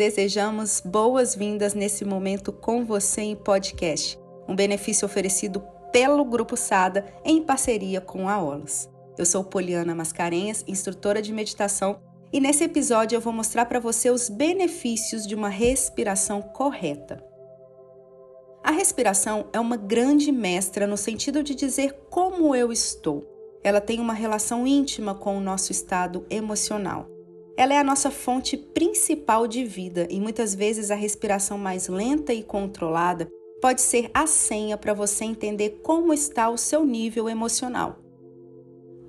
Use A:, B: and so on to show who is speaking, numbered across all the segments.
A: Desejamos boas-vindas nesse momento com você em podcast, um benefício oferecido pelo Grupo Sada em parceria com a Olos. Eu sou Poliana Mascarenhas, instrutora de meditação, e nesse episódio eu vou mostrar para você os benefícios de uma respiração correta. A respiração é uma grande mestra no sentido de dizer como eu estou. Ela tem uma relação íntima com o nosso estado emocional. Ela é a nossa fonte principal de vida e muitas vezes a respiração mais lenta e controlada pode ser a senha para você entender como está o seu nível emocional.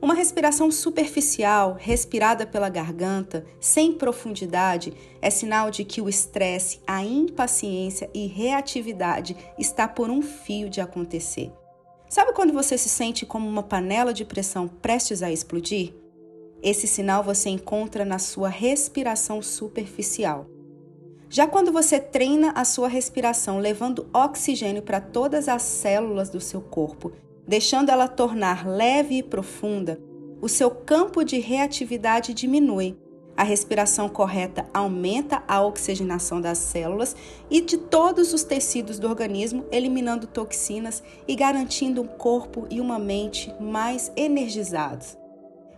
A: Uma respiração superficial, respirada pela garganta, sem profundidade, é sinal de que o estresse, a impaciência e reatividade está por um fio de acontecer. Sabe quando você se sente como uma panela de pressão prestes a explodir? Esse sinal você encontra na sua respiração superficial. Já quando você treina a sua respiração levando oxigênio para todas as células do seu corpo, deixando ela tornar leve e profunda, o seu campo de reatividade diminui. A respiração correta aumenta a oxigenação das células e de todos os tecidos do organismo, eliminando toxinas e garantindo um corpo e uma mente mais energizados.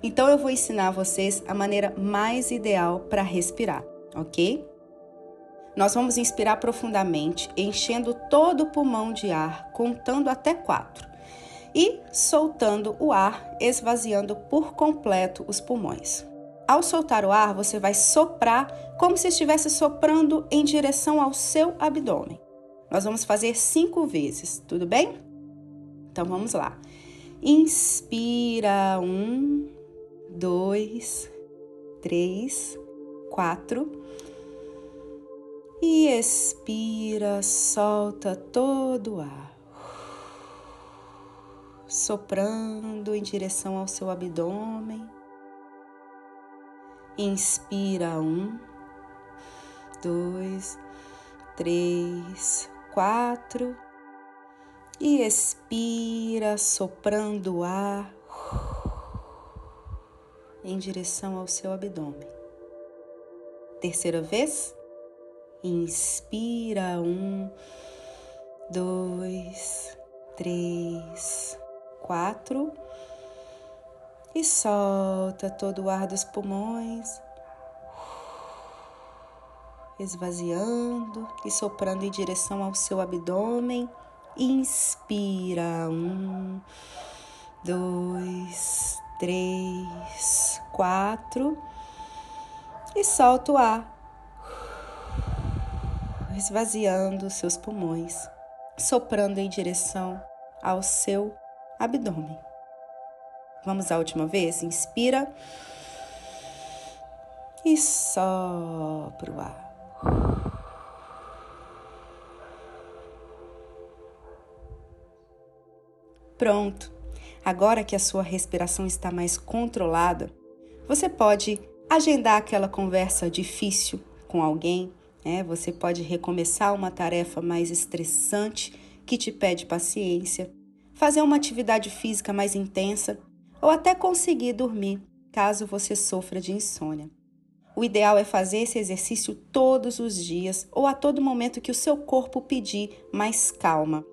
A: Então eu vou ensinar vocês a maneira mais ideal para respirar, ok? Nós vamos inspirar profundamente, enchendo todo o pulmão de ar, contando até quatro, e soltando o ar, esvaziando por completo os pulmões. Ao soltar o ar, você vai soprar como se estivesse soprando em direção ao seu abdômen. Nós vamos fazer cinco vezes, tudo bem? Então vamos lá. Inspira um, dois, três, quatro. E expira, solta todo o ar, soprando em direção ao seu abdômen. Inspira um, dois, três, quatro. E expira, soprando o ar em direção ao seu abdômen. Terceira vez. Inspira um, dois, três, quatro. E solta todo o ar dos pulmões, esvaziando e soprando em direção ao seu abdômen. Inspira um, dois, três, quatro e solta o ar, esvaziando seus pulmões, soprando em direção ao seu abdômen. Vamos à última vez? Inspira e sopra o ar. Pronto. Agora que a sua respiração está mais controlada, você pode agendar aquela conversa difícil com alguém, né? Você pode recomeçar uma tarefa mais estressante que te pede paciência, fazer uma atividade física mais intensa ou até conseguir dormir, caso você sofra de insônia. O ideal é fazer esse exercício todos os dias ou a todo momento que o seu corpo pedir mais calma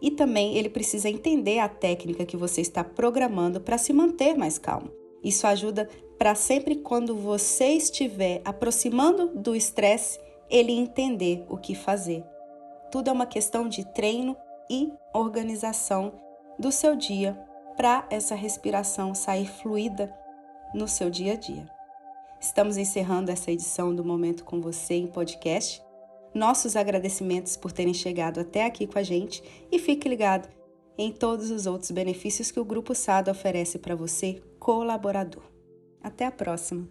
A: e também ele precisa entender a técnica que você está programando para se manter mais calmo. Isso ajuda para sempre quando você estiver aproximando do estresse, ele entender o que fazer. Tudo é uma questão de treino e organização do seu dia para essa respiração sair fluida no seu dia a dia. Estamos encerrando essa edição do Momento com Você em podcast. Nossos agradecimentos por terem chegado até aqui com a gente e fique ligado em todos os outros benefícios que o Grupo SAD oferece para você, colaborador. Até a próxima!